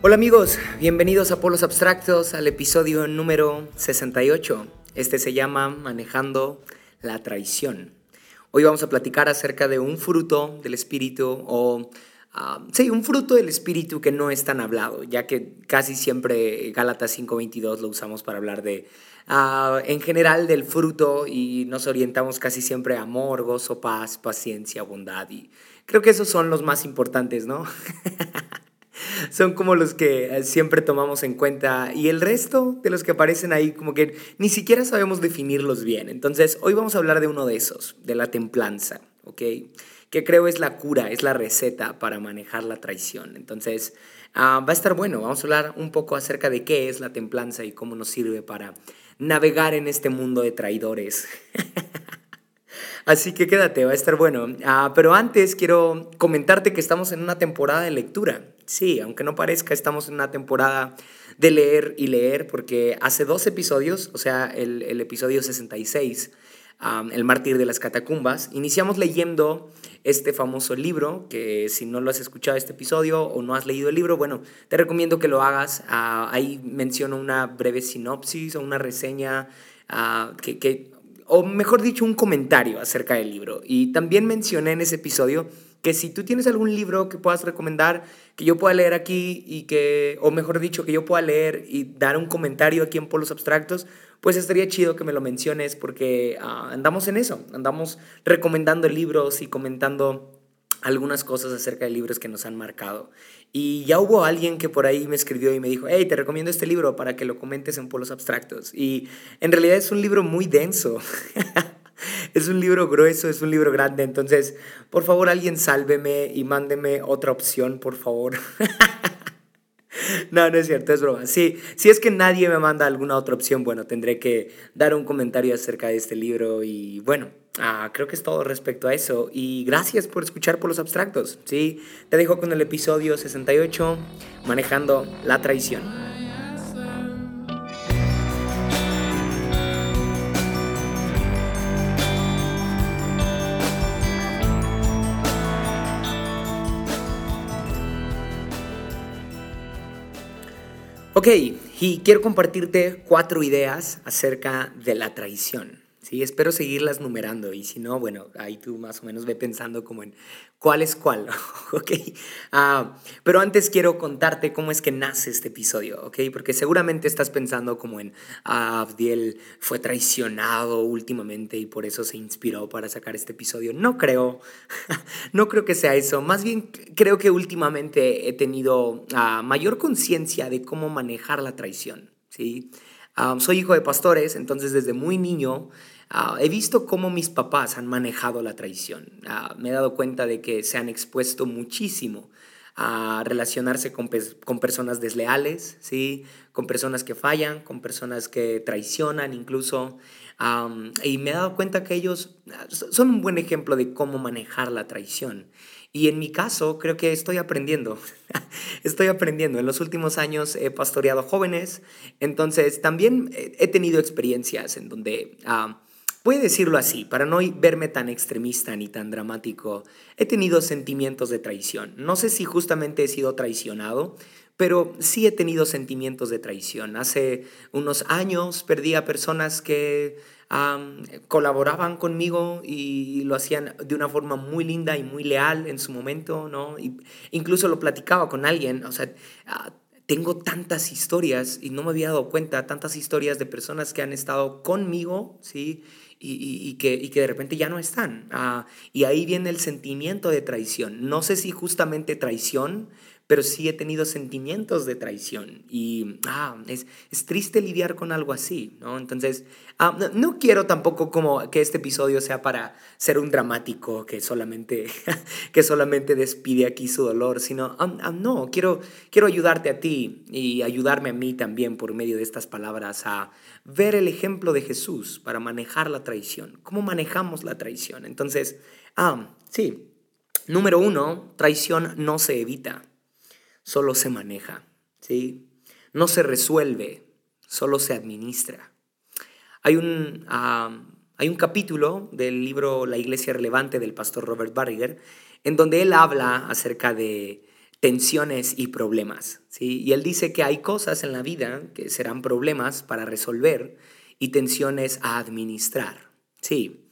Hola amigos, bienvenidos a Polos Abstractos al episodio número 68. Este se llama Manejando la traición. Hoy vamos a platicar acerca de un fruto del espíritu o ah, sí, un fruto del espíritu que no es tan hablado, ya que casi siempre Gálatas 5:22 lo usamos para hablar de ah, en general del fruto y nos orientamos casi siempre a amor, gozo, paz, paciencia, bondad y creo que esos son los más importantes, ¿no? son como los que eh, siempre tomamos en cuenta y el resto de los que aparecen ahí como que ni siquiera sabemos definirlos bien. Entonces hoy vamos a hablar de uno de esos, de la templanza, ¿ok? Que creo es la cura, es la receta para manejar la traición. Entonces ah, va a estar bueno, vamos a hablar un poco acerca de qué es la templanza y cómo nos sirve para navegar en este mundo de traidores. Así que quédate, va a estar bueno. Ah, pero antes quiero comentarte que estamos en una temporada de lectura. Sí, aunque no parezca, estamos en una temporada de leer y leer, porque hace dos episodios, o sea, el, episodio 66, El mártir de las catacumbas, iniciamos leyendo este famoso libro, que si no lo has escuchado este episodio o no has leído el libro, bueno, te recomiendo que lo hagas. Ah, ahí menciono una breve sinopsis o una reseña ah, que, que o mejor dicho, un comentario acerca del libro. Y también mencioné en ese episodio que si tú tienes algún libro que puedas recomendar, que yo pueda leer aquí y que, o mejor dicho, que yo pueda leer y dar un comentario aquí en Polos Abstractos, pues estaría chido que me lo menciones porque ah, andamos en eso, andamos recomendando libros y comentando algunas cosas acerca de libros que nos han marcado. Y ya hubo alguien que por ahí me escribió y me dijo, hey, te recomiendo este libro para que lo comentes en polos abstractos. Y en realidad es un libro muy denso. es un libro grueso, es un libro grande. Entonces, por favor, alguien sálveme y mándeme otra opción, por favor. No, no es cierto, es broma. Sí, si es que nadie me manda alguna otra opción, bueno, tendré que dar un comentario acerca de este libro y bueno, ah, creo que es todo respecto a eso. Y gracias por escuchar por los abstractos. Sí, te dejo con el episodio 68, manejando la traición. Ok, y quiero compartirte cuatro ideas acerca de la traición. Sí, espero seguirlas numerando y si no, bueno, ahí tú más o menos ve pensando como en cuál es cuál, ¿ok? Ah, pero antes quiero contarte cómo es que nace este episodio, ¿ok? Porque seguramente estás pensando como en, ah, Abdiel fue traicionado últimamente y por eso se inspiró para sacar este episodio. No creo, no creo que sea eso. Más bien creo que últimamente he tenido ah, mayor conciencia de cómo manejar la traición, ¿sí? soy hijo de pastores, entonces desde muy niño Ah, he visto cómo mis papás han manejado la traición. Ah, me he dado cuenta de que se han expuesto muchísimo a relacionarse con, con, personas desleales, ¿sí? con personas que fallan, con personas que traicionan incluso. y me he dado cuenta que ellos ah, son un buen ejemplo de cómo manejar la traición. Y en mi caso, creo que estoy aprendiendo. estoy aprendiendo. En los últimos años he pastoreado jóvenes, entonces también he tenido experiencias en donde Voy a decirlo así, para no verme tan extremista ni tan dramático, he tenido sentimientos de traición. No sé si justamente he sido traicionado, pero sí he tenido sentimientos de traición. Hace unos años perdí a personas que colaboraban conmigo y lo hacían de una forma muy linda y muy leal en su momento, ¿no? Y incluso lo platicaba con alguien, o sea, ah, tengo tantas historias y no me había dado cuenta, tantas historias de personas que han estado conmigo, ¿sí? Y, que, que, de repente ya no están. Ah, y ahí viene el sentimiento de traición. No sé si justamente traición, pero sí he tenido sentimientos de traición y ah, es, es, triste lidiar con algo así, ¿no? Entonces, ah, no, quiero tampoco como que este episodio sea para ser un dramático que solamente, que solamente despide aquí su dolor, sino, no, quiero, quiero ayudarte a ti y ayudarme a mí también por medio de estas palabras a ver el ejemplo de Jesús para manejar la traición, cómo manejamos la traición. Entonces, ah, sí, Número uno, traición no se evita, solo se maneja, ¿sí? No se resuelve, solo se administra. Hay un, hay un capítulo del libro La Iglesia Relevante del pastor Robert Barriger en donde él habla acerca de tensiones y problemas. ¿sí? Y él dice que hay cosas en la vida que serán problemas para resolver y tensiones a administrar. Sí,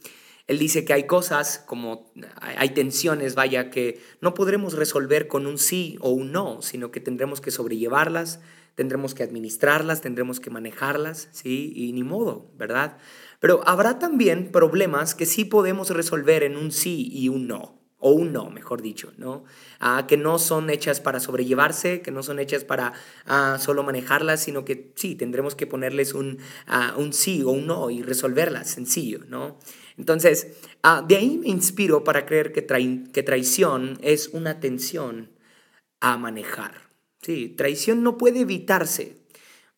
él dice que hay cosas como hay tensiones, vaya, que no podremos resolver con un sí o un no, sino que tendremos que sobrellevarlas, tendremos que administrarlas, tendremos que manejarlas, ¿sí? Y ni modo, ¿verdad? Pero habrá también problemas que sí podemos resolver en un sí y un no o un no, mejor dicho, ¿no? Ah, que no son hechas para sobrellevarse, que no son hechas para ah, solo manejarlas, sino que sí, tendremos que ponerles un, ah, un sí o un no y resolverlas, sencillo, ¿no? Entonces, de ahí me inspiro para creer que, que traición es una tensión a manejar. Sí, traición no puede evitarse.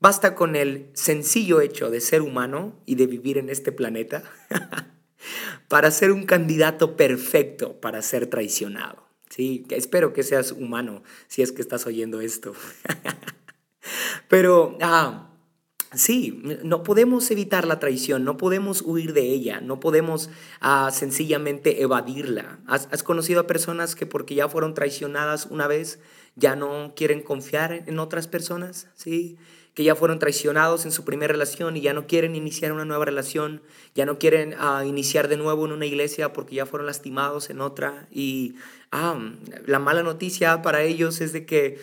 Basta con el sencillo hecho de ser humano y de vivir en este planeta para ser un candidato perfecto para ser traicionado. Sí, espero que seas humano si es que estás oyendo esto. Pero ah, sí, no podemos evitar la traición, no podemos huir de ella, no podemos ah, sencillamente evadirla. ¿Has, ¿Has, conocido a personas que porque ya fueron traicionadas una vez ya no quieren confiar en otras personas? Sí, que ya fueron traicionados en su primera relación y ya no quieren iniciar una nueva relación, ya no quieren ah, iniciar de nuevo en una iglesia porque ya fueron lastimados en otra. Y ah, la mala noticia para ellos es de que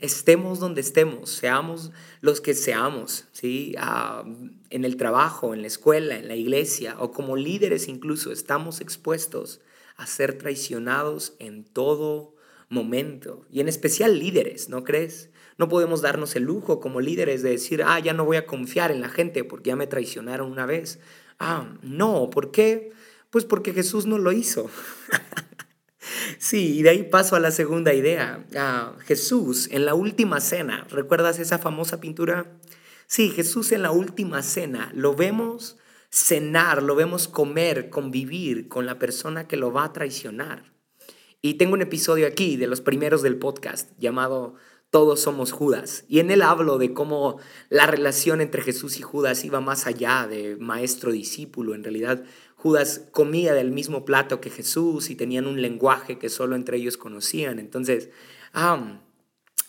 estemos donde estemos, seamos los que seamos, ¿sí? Ah, en el trabajo, en la escuela, en la iglesia o como líderes incluso, estamos expuestos a ser traicionados en todo momento y en especial líderes, ¿no crees? No podemos darnos el lujo como líderes de decir, ah, ya no voy a confiar en la gente porque ya me traicionaron una vez. Ah, no, ¿por qué? Pues porque Jesús no lo hizo. sí, y de ahí paso a la segunda idea. Ah, Jesús en la última cena, ¿recuerdas esa famosa pintura? Sí, Jesús en la última cena, lo vemos cenar, lo vemos comer, convivir con la persona que lo va a traicionar. Y tengo un episodio aquí de los primeros del podcast llamado todos somos Judas. Y en él hablo de cómo la relación entre Jesús y Judas iba más allá de maestro-discípulo. En realidad, Judas comía del mismo plato que Jesús y tenían un lenguaje que solo entre ellos conocían. Entonces,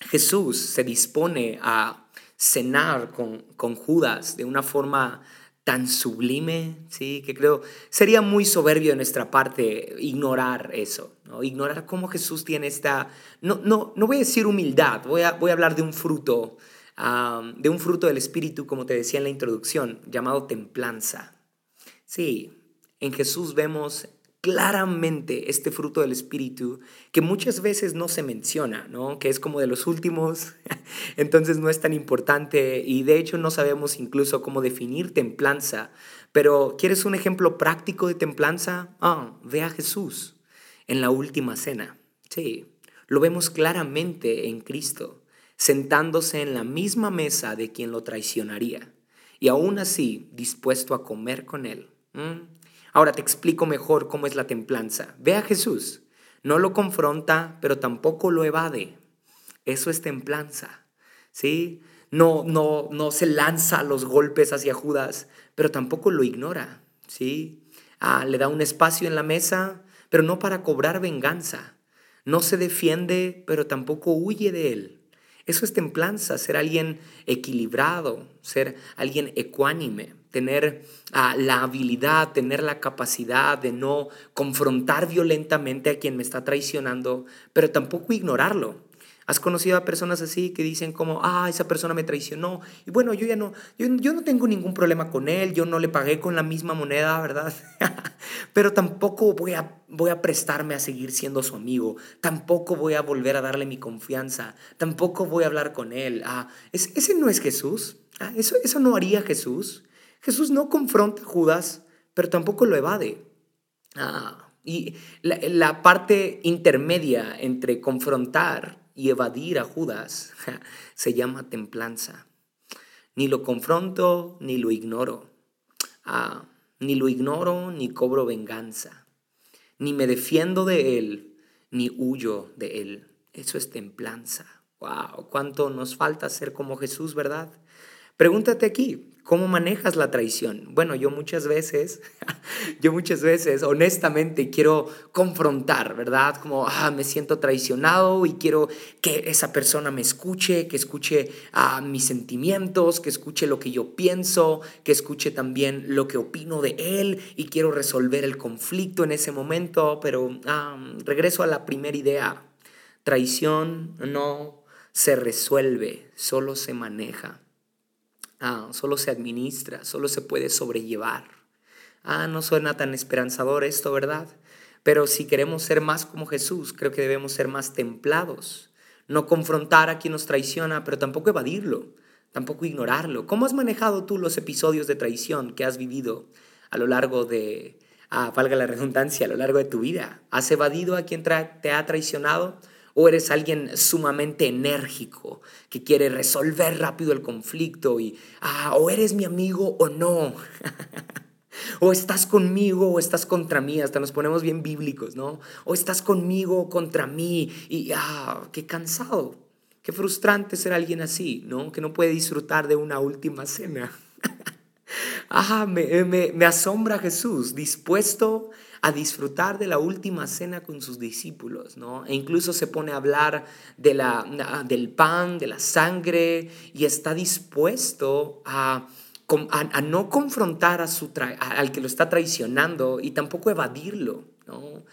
Jesús se dispone a cenar con, con Judas de una forma tan sublime, ¿sí? que creo sería muy soberbio de nuestra parte ignorar eso, ¿no? ignorar cómo Jesús tiene esta, no, no, no voy a decir humildad, voy a, voy a hablar de un fruto, de un fruto del Espíritu, como te decía en la introducción, llamado templanza. Sí, en Jesús vemos claramente este fruto del Espíritu que muchas veces no se menciona, ¿no? que es como de los últimos, entonces no es tan importante y de hecho no sabemos incluso cómo definir templanza. Pero ¿quieres un ejemplo práctico de templanza? Ah, ve a Jesús en la última cena. Sí, lo vemos claramente en Cristo, sentándose en la misma mesa de quien lo traicionaría y aún así dispuesto a comer con él. Ahora te explico mejor cómo es la templanza. Ve a Jesús. No lo confronta, pero tampoco lo evade. Eso es templanza. ¿Sí? No, no, no se lanza los golpes hacia Judas, pero tampoco lo ignora. ¿Sí? Ah, le da un espacio en la mesa, pero no para cobrar venganza. No se defiende, pero tampoco huye de él. Eso es templanza, ser alguien equilibrado, ser alguien ecuánime tener ah, la habilidad, tener la capacidad de no confrontar violentamente a quien me está traicionando, pero tampoco ignorarlo. ¿Has conocido a personas así que dicen como, ah, esa persona me traicionó? Y bueno, yo ya no, yo, yo no tengo ningún problema con él, yo no le pagué con la misma moneda, ¿verdad? Pero tampoco voy a, voy a prestarme a seguir siendo su amigo, tampoco voy a volver a darle mi confianza, tampoco voy a hablar con él. Ah, ese no es Jesús, ah, eso, eso no haría Jesús. Jesús no confronta a Judas, pero tampoco lo evade. Ah, y la, parte intermedia entre confrontar y evadir a Judas se llama templanza. Ni lo confronto ni lo ignoro. Ah, ni lo ignoro ni cobro venganza. Ni me defiendo de él, ni huyo de él. Eso es templanza. Wow, cuánto nos falta ser como Jesús, ¿verdad? Pregúntate aquí, ¿cómo manejas la traición? Bueno, yo muchas veces, yo muchas veces, honestamente, quiero confrontar, ¿verdad? Como, ah, me siento traicionado y quiero que esa persona me escuche, que escuche ah, mis sentimientos, que escuche lo que yo pienso, que escuche también lo que opino de él y quiero resolver el conflicto en ese momento, pero ah, regreso a la primera idea. Traición no se resuelve, solo se maneja. Ah, solo se administra, solo se puede sobrellevar. Ah, no suena tan esperanzador esto, ¿verdad? Pero si queremos ser más como Jesús, creo que debemos ser más templados. No confrontar a quien nos traiciona, pero tampoco evadirlo, tampoco ignorarlo. ¿Cómo has manejado tú los episodios de traición que has vivido a lo largo de, ah, valga la redundancia, a lo largo de tu vida? ¿Has evadido a quien te ha traicionado? O eres alguien sumamente enérgico que quiere resolver rápido el conflicto y, ah, o eres mi amigo o no. o estás conmigo o estás contra mí, hasta nos ponemos bien bíblicos, ¿no? O estás conmigo o contra mí y, ah, qué cansado, qué frustrante ser alguien así, ¿no? Que no puede disfrutar de una última cena. ah, me, me, me asombra Jesús, dispuesto a disfrutar de la última cena con sus discípulos, ¿no? E incluso se pone a hablar de la, del pan, de la sangre, y está dispuesto a, a, no confrontar a su al que lo está traicionando y tampoco evadirlo, ¿no?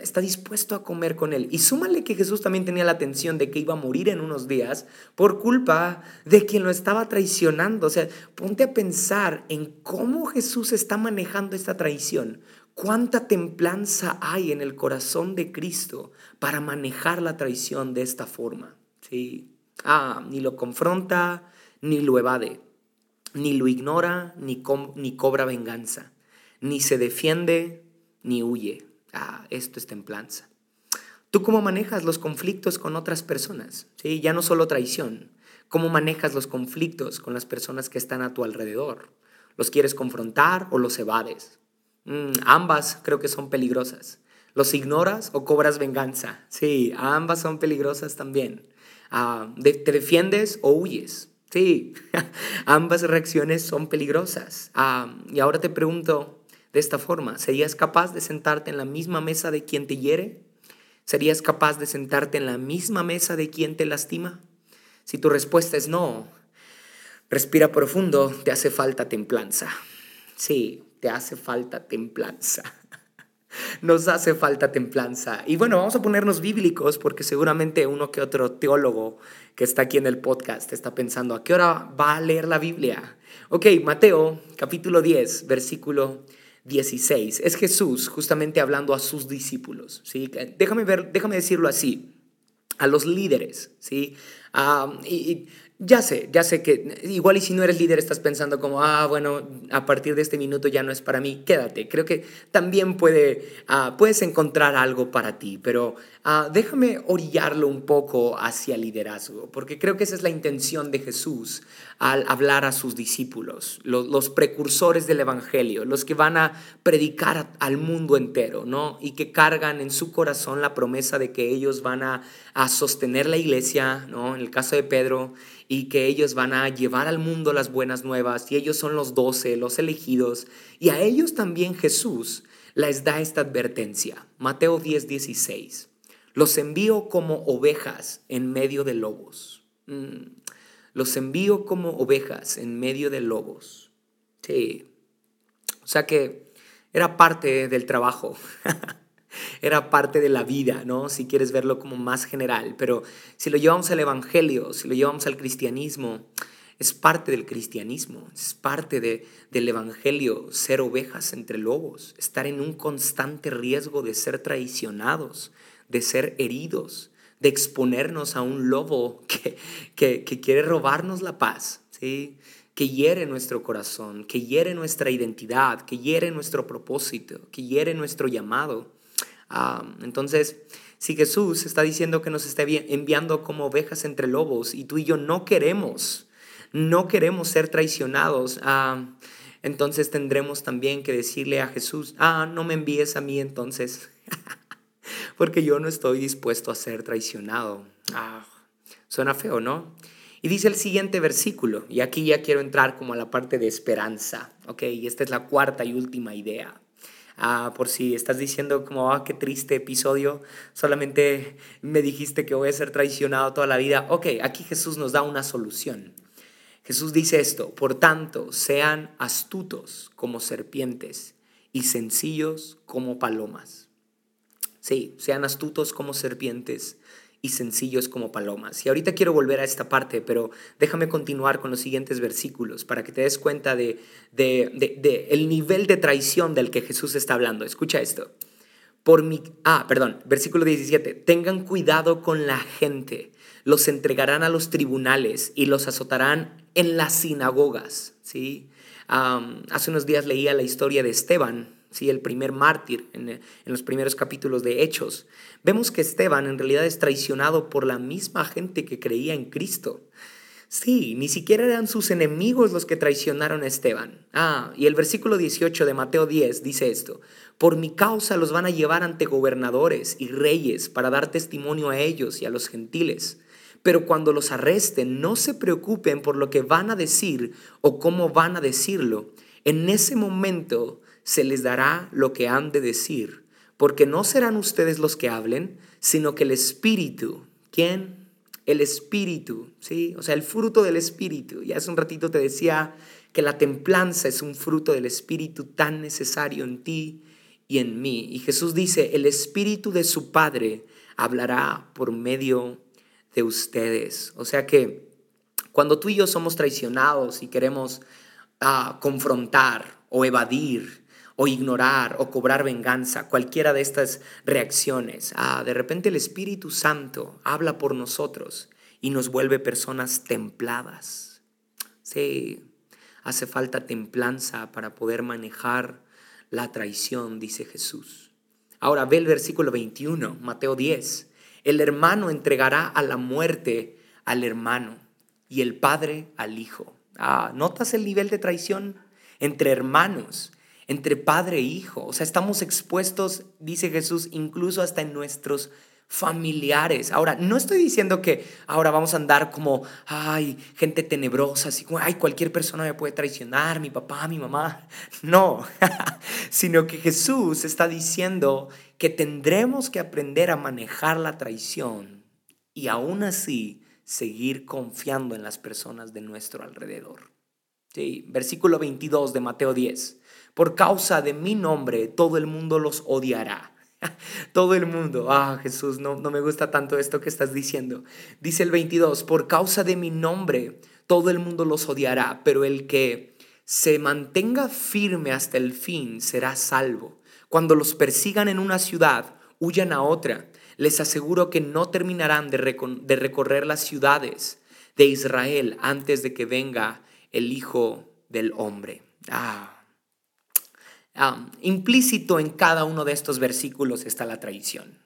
Está dispuesto a comer con él. Y súmale que Jesús también tenía la atención de que iba a morir en unos días por culpa de quien lo estaba traicionando. O sea, ponte a pensar en cómo Jesús está manejando esta traición. ¿Cuánta templanza hay en el corazón de Cristo para manejar la traición de esta forma? ¿Sí? Ah, ni lo confronta, ni lo evade, ni lo ignora, ni, ni cobra venganza, ni se defiende, ni huye. Ah, esto es templanza. ¿Tú cómo manejas los conflictos con otras personas? ¿Sí? Ya no solo traición. ¿Cómo manejas los conflictos con las personas que están a tu alrededor? ¿Los quieres confrontar o los evades? Mm, ambas creo que son peligrosas. ¿Los ignoras o cobras venganza? Sí, ambas son peligrosas también. Ah, ¿Te defiendes o huyes? Sí, ambas reacciones son peligrosas. Ah, y ahora te pregunto de esta forma, ¿serías capaz de sentarte en la misma mesa de quien te hiere? ¿Serías capaz de sentarte en la misma mesa de quien te lastima? Si tu respuesta es no, respira profundo, te hace falta templanza. Sí, te hace falta templanza. Nos hace falta templanza. Y bueno, vamos a ponernos bíblicos porque seguramente uno que otro teólogo que está aquí en el podcast está pensando, ¿a qué hora va a leer la Biblia? Ok, Mateo capítulo 10, versículo 16. Es Jesús justamente hablando a sus discípulos. ¿sí? Déjame, ver, déjame decirlo así, a los líderes. ¿sí? Ah, y ya sé, ya sé que igual y si no eres líder estás pensando como, ah, bueno, a partir de este minuto ya no es para mí, quédate. Creo que también puede, ah, puedes encontrar algo para ti, pero ah, déjame orillarlo un poco hacia liderazgo, porque creo que esa es la intención de Jesús al hablar a sus discípulos, los, precursores del Evangelio, los que van a predicar al mundo entero, ¿no? Y que cargan en su corazón la promesa de que ellos van a, a sostener la iglesia, ¿no? El caso de Pedro, y que ellos van a llevar al mundo las buenas nuevas y ellos son los doce, los elegidos. Y a ellos también Jesús les da esta advertencia. Mateo 10, 16. Los envío como ovejas en medio de lobos. Mm. Los envío como ovejas en medio de lobos. Sí. O sea que era parte del trabajo. era parte de la vida, ¿no? Si quieres verlo como más general, pero si lo llevamos al Evangelio, si lo llevamos al cristianismo, es parte del cristianismo, es parte de, del Evangelio ser ovejas entre lobos, estar en un constante riesgo de ser traicionados, de ser heridos, de exponernos a un lobo que, que, que quiere robarnos la paz, ¿sí? que hiere nuestro corazón, que hiere nuestra identidad, que hiere nuestro propósito, que hiere nuestro llamado. Entonces, si Jesús está diciendo que nos está enviando como ovejas entre lobos y tú y yo no queremos, no queremos ser traicionados, entonces tendremos también que decirle a Jesús, ah, no me envíes a mí entonces. porque yo no estoy dispuesto a ser traicionado. Ah, suena feo, ¿no? Y dice el siguiente versículo, y aquí ya quiero entrar como a la parte de esperanza, ¿ok? Y esta es la cuarta y última idea. Ah, por si estás diciendo como, ah, qué triste episodio, solamente me dijiste que voy a ser traicionado toda la vida. Ok, aquí Jesús nos da una solución. Jesús dice esto, por tanto, sean astutos como serpientes y sencillos como palomas. Sí, sean astutos como serpientes y sencillos como palomas. Y ahorita quiero volver a esta parte, pero déjame continuar con los siguientes versículos para que te des cuenta de, el nivel de traición del que Jesús está hablando. Escucha esto. Por mi, ah, perdón, versículo 17. Tengan cuidado con la gente. Los entregarán a los tribunales y los azotarán en las sinagogas. ¿sí? hace unos días leía la historia de Esteban, ¿sí? el primer mártir en, en, los primeros capítulos de Hechos, vemos que Esteban en realidad es traicionado por la misma gente que creía en Cristo. Sí, ni siquiera eran sus enemigos los que traicionaron a Esteban. Ah, y el versículo 18 de Mateo 10 dice esto, por mi causa los van a llevar ante gobernadores y reyes para dar testimonio a ellos y a los gentiles. Pero cuando los arresten, no se preocupen por lo que van a decir o cómo van a decirlo. En ese momento se les dará lo que han de decir, porque no serán ustedes los que hablen, sino que el Espíritu, ¿quién? El Espíritu, ¿sí? O sea, el fruto del Espíritu. Y hace un ratito te decía que la templanza es un fruto del Espíritu tan necesario en ti y en mí. Y Jesús dice, el Espíritu de su Padre hablará por medio de ustedes. O sea que cuando tú y yo somos traicionados y queremos ah, confrontar o evadir o ignorar o cobrar venganza, cualquiera de estas reacciones. Ah, de repente el Espíritu Santo habla por nosotros y nos vuelve personas templadas. Sí, hace falta templanza para poder manejar la traición, dice Jesús. Ahora ve el versículo 21, Mateo 10. El hermano entregará a la muerte al hermano y el padre al hijo. Ah, ¿Notas el nivel de traición entre hermanos? entre padre e hijo. O sea, estamos expuestos, dice Jesús, incluso hasta en nuestros familiares. Ahora, no estoy diciendo que ahora vamos a andar como, ay, gente tenebrosa, así como, ay, cualquier persona me puede traicionar, mi papá, mi mamá. No, sino que Jesús está diciendo que tendremos que aprender a manejar la traición y aún así seguir confiando en las personas de nuestro alrededor. Sí, versículo 22 de Mateo 10. Por causa de mi nombre, todo el mundo los odiará. Todo el mundo, ah Jesús, no, no me gusta tanto esto que estás diciendo. Dice el 22, por causa de mi nombre, todo el mundo los odiará, pero el que se mantenga firme hasta el fin será salvo. Cuando los persigan en una ciudad, huyan a otra. Les aseguro que no terminarán de, recorrer las ciudades de Israel antes de que venga el Hijo del Hombre. Ah, implícito en cada uno de estos versículos está la traición.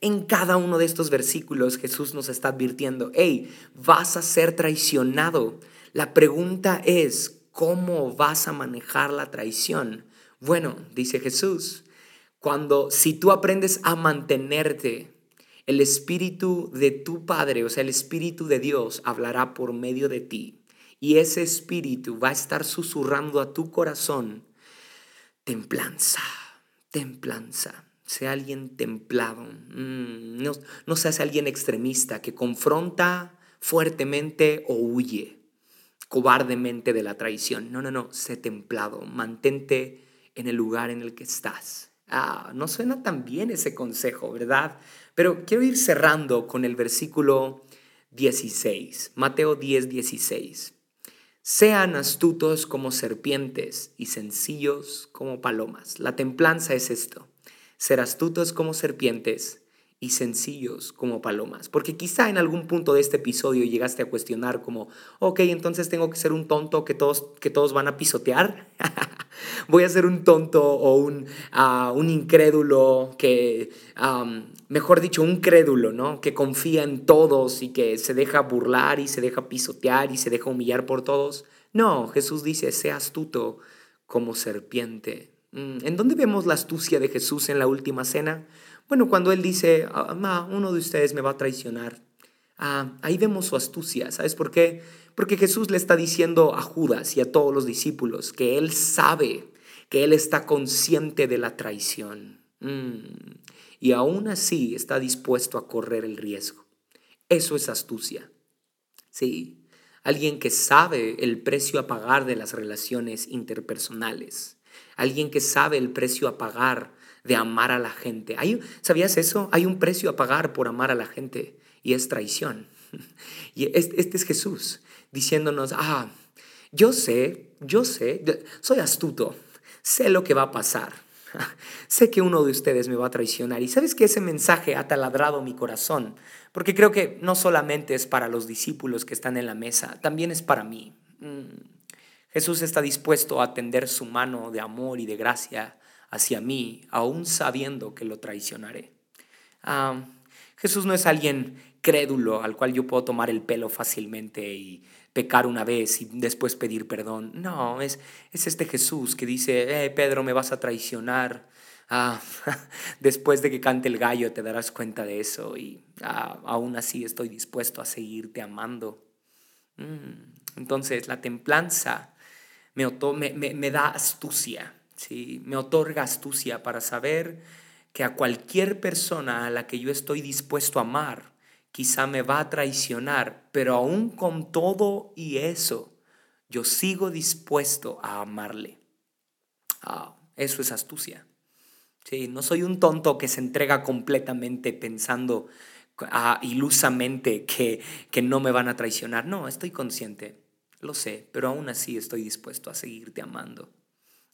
En cada uno de estos versículos Jesús nos está advirtiendo, hey, vas a ser traicionado. La pregunta es, ¿cómo vas a manejar la traición? Bueno, dice Jesús, cuando si tú aprendes a mantenerte, el espíritu de tu Padre, o sea, el espíritu de Dios hablará por medio de ti. Y ese espíritu va a estar susurrando a tu corazón templanza, templanza. Sea alguien templado, mm, no, no seas alguien extremista que confronta fuertemente o huye cobardemente de la traición. No, no, no, sé templado, mantente en el lugar en el que estás. Ah, no suena tan bien ese consejo, ¿verdad? Pero quiero ir cerrando con el versículo 16, Mateo 10, 16. Sean astutos como serpientes y sencillos como palomas. La templanza es esto, ser astutos como serpientes y sencillos como palomas. Porque quizá en algún punto de este episodio llegaste a cuestionar como, ok, entonces tengo que ser un tonto que todos, que todos van a pisotear. Voy a ser un tonto o un, ah, un incrédulo que, mejor dicho, un crédulo, ¿no? Que confía en todos y que se deja burlar y se deja pisotear y se deja humillar por todos. No, Jesús dice, sea astuto como serpiente. Mm, ¿En dónde vemos la astucia de Jesús en la última cena? Bueno, cuando él dice, ah, uno de ustedes me va a traicionar, ah, ahí vemos su astucia. ¿Sabes por qué? Porque Jesús le está diciendo a Judas y a todos los discípulos que él sabe, que él está consciente de la traición. Mm. Y aún así está dispuesto a correr el riesgo. Eso es astucia. Sí, alguien que sabe el precio a pagar de las relaciones interpersonales, alguien que sabe el precio a pagar de amar a la gente. ¿Hay, ¿Sabías eso? Hay un precio a pagar por amar a la gente y es traición. Y este es Jesús diciéndonos, ah, yo sé, yo sé, soy astuto, sé lo que va a pasar. sé que uno de ustedes me va a traicionar. Y sabes que ese mensaje ha taladrado mi corazón, porque creo que no solamente es para los discípulos que están en la mesa, también es para mí. Mm. Jesús está dispuesto a tender su mano de amor y de gracia hacia mí, aún sabiendo que lo traicionaré. Ah, Jesús no es alguien crédulo al cual yo puedo tomar el pelo fácilmente y pecar una vez y después pedir perdón. No, es, es este Jesús que dice, eh, Pedro, me vas a traicionar. Ah, después de que cante el gallo te darás cuenta de eso y ah, aún así estoy dispuesto a seguirte amando. Mm, entonces la templanza me, me, me da astucia, ¿sí? me otorga astucia para saber que a cualquier persona a la que yo estoy dispuesto a amar, quizá me va a traicionar, pero aún con todo y eso, yo sigo dispuesto a amarle. Ah, eso es astucia. Sí, no soy un tonto que se entrega completamente pensando ilusamente que, que no me van a traicionar. No, estoy consciente, lo sé, pero aún así estoy dispuesto a seguirte amando.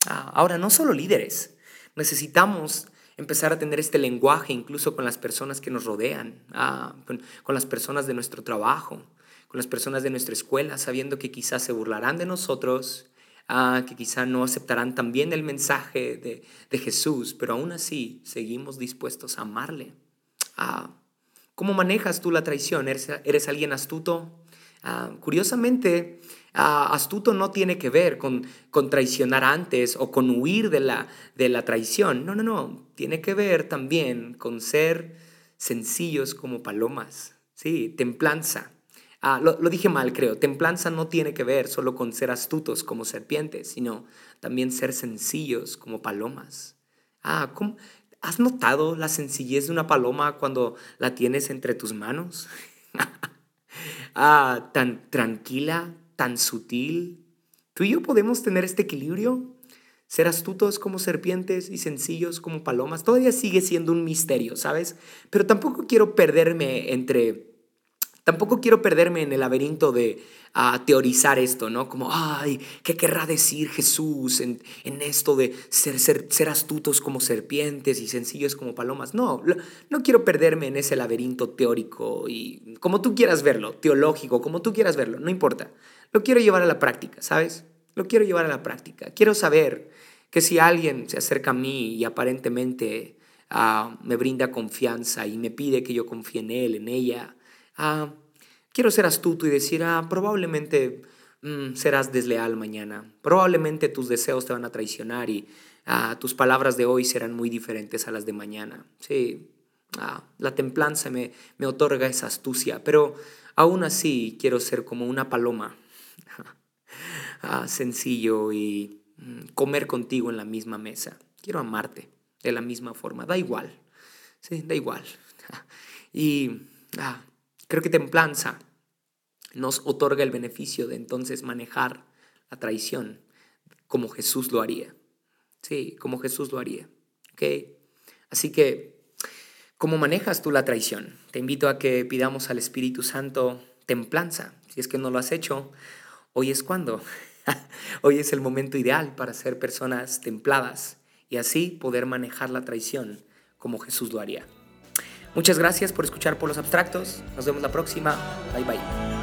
Ah, ahora, no solo líderes, necesitamos empezar a tener este lenguaje incluso con las personas que nos rodean, ah, con, las personas de nuestro trabajo, con las personas de nuestra escuela, sabiendo que quizás se burlarán de nosotros, ah, que quizás no aceptarán también el mensaje de, Jesús, pero aún así seguimos dispuestos a amarle. ¿Cómo manejas tú la traición? ¿Eres, eres alguien astuto? curiosamente, astuto no tiene que ver con, traicionar antes o con huir de la, traición. No, no, no. Tiene que ver también con ser sencillos como palomas. Sí, templanza. Ah, lo, dije mal, creo. Templanza no tiene que ver solo con ser astutos como serpientes, sino también ser sencillos como palomas. Ah, ¿Has notado la sencillez de una paloma cuando la tienes entre tus manos? ah, tan tranquila, tan sutil. Tú y yo podemos tener este equilibrio, ser astutos como serpientes y sencillos como palomas. Todavía sigue siendo un misterio, ¿sabes? Pero tampoco quiero perderme entre Tampoco quiero perderme en el laberinto de ah, teorizar esto, ¿no? Como, ay, ¿qué querrá decir Jesús en, esto de ser, astutos como serpientes y sencillos como palomas? No, no quiero perderme en ese laberinto teórico y como tú quieras verlo, teológico, como tú quieras verlo, no importa. Lo quiero llevar a la práctica, ¿sabes? Lo quiero llevar a la práctica. Quiero saber que si alguien se acerca a mí y aparentemente ah, me brinda confianza y me pide que yo confíe en él, en ella, ah, quiero ser astuto y decir, ah, probablemente mm, serás desleal mañana, probablemente tus deseos te van a traicionar y ah, tus palabras de hoy serán muy diferentes a las de mañana. Sí, ah, la templanza me, otorga esa astucia, pero aún así quiero ser como una paloma, ah, sencillo y mm, comer contigo en la misma mesa. Quiero amarte de la misma forma, da igual, sí, da igual. Y Creo que templanza nos otorga el beneficio de entonces manejar la traición como Jesús lo haría. Sí, como Jesús lo haría. ¿Okay? Así que, ¿cómo manejas tú la traición? Te invito a que pidamos al Espíritu Santo templanza. Si es que no lo has hecho, hoy es cuando. hoy es el momento ideal para ser personas templadas y así poder manejar la traición como Jesús lo haría. Muchas gracias por escuchar por los abstractos. Nos vemos la próxima. Bye bye.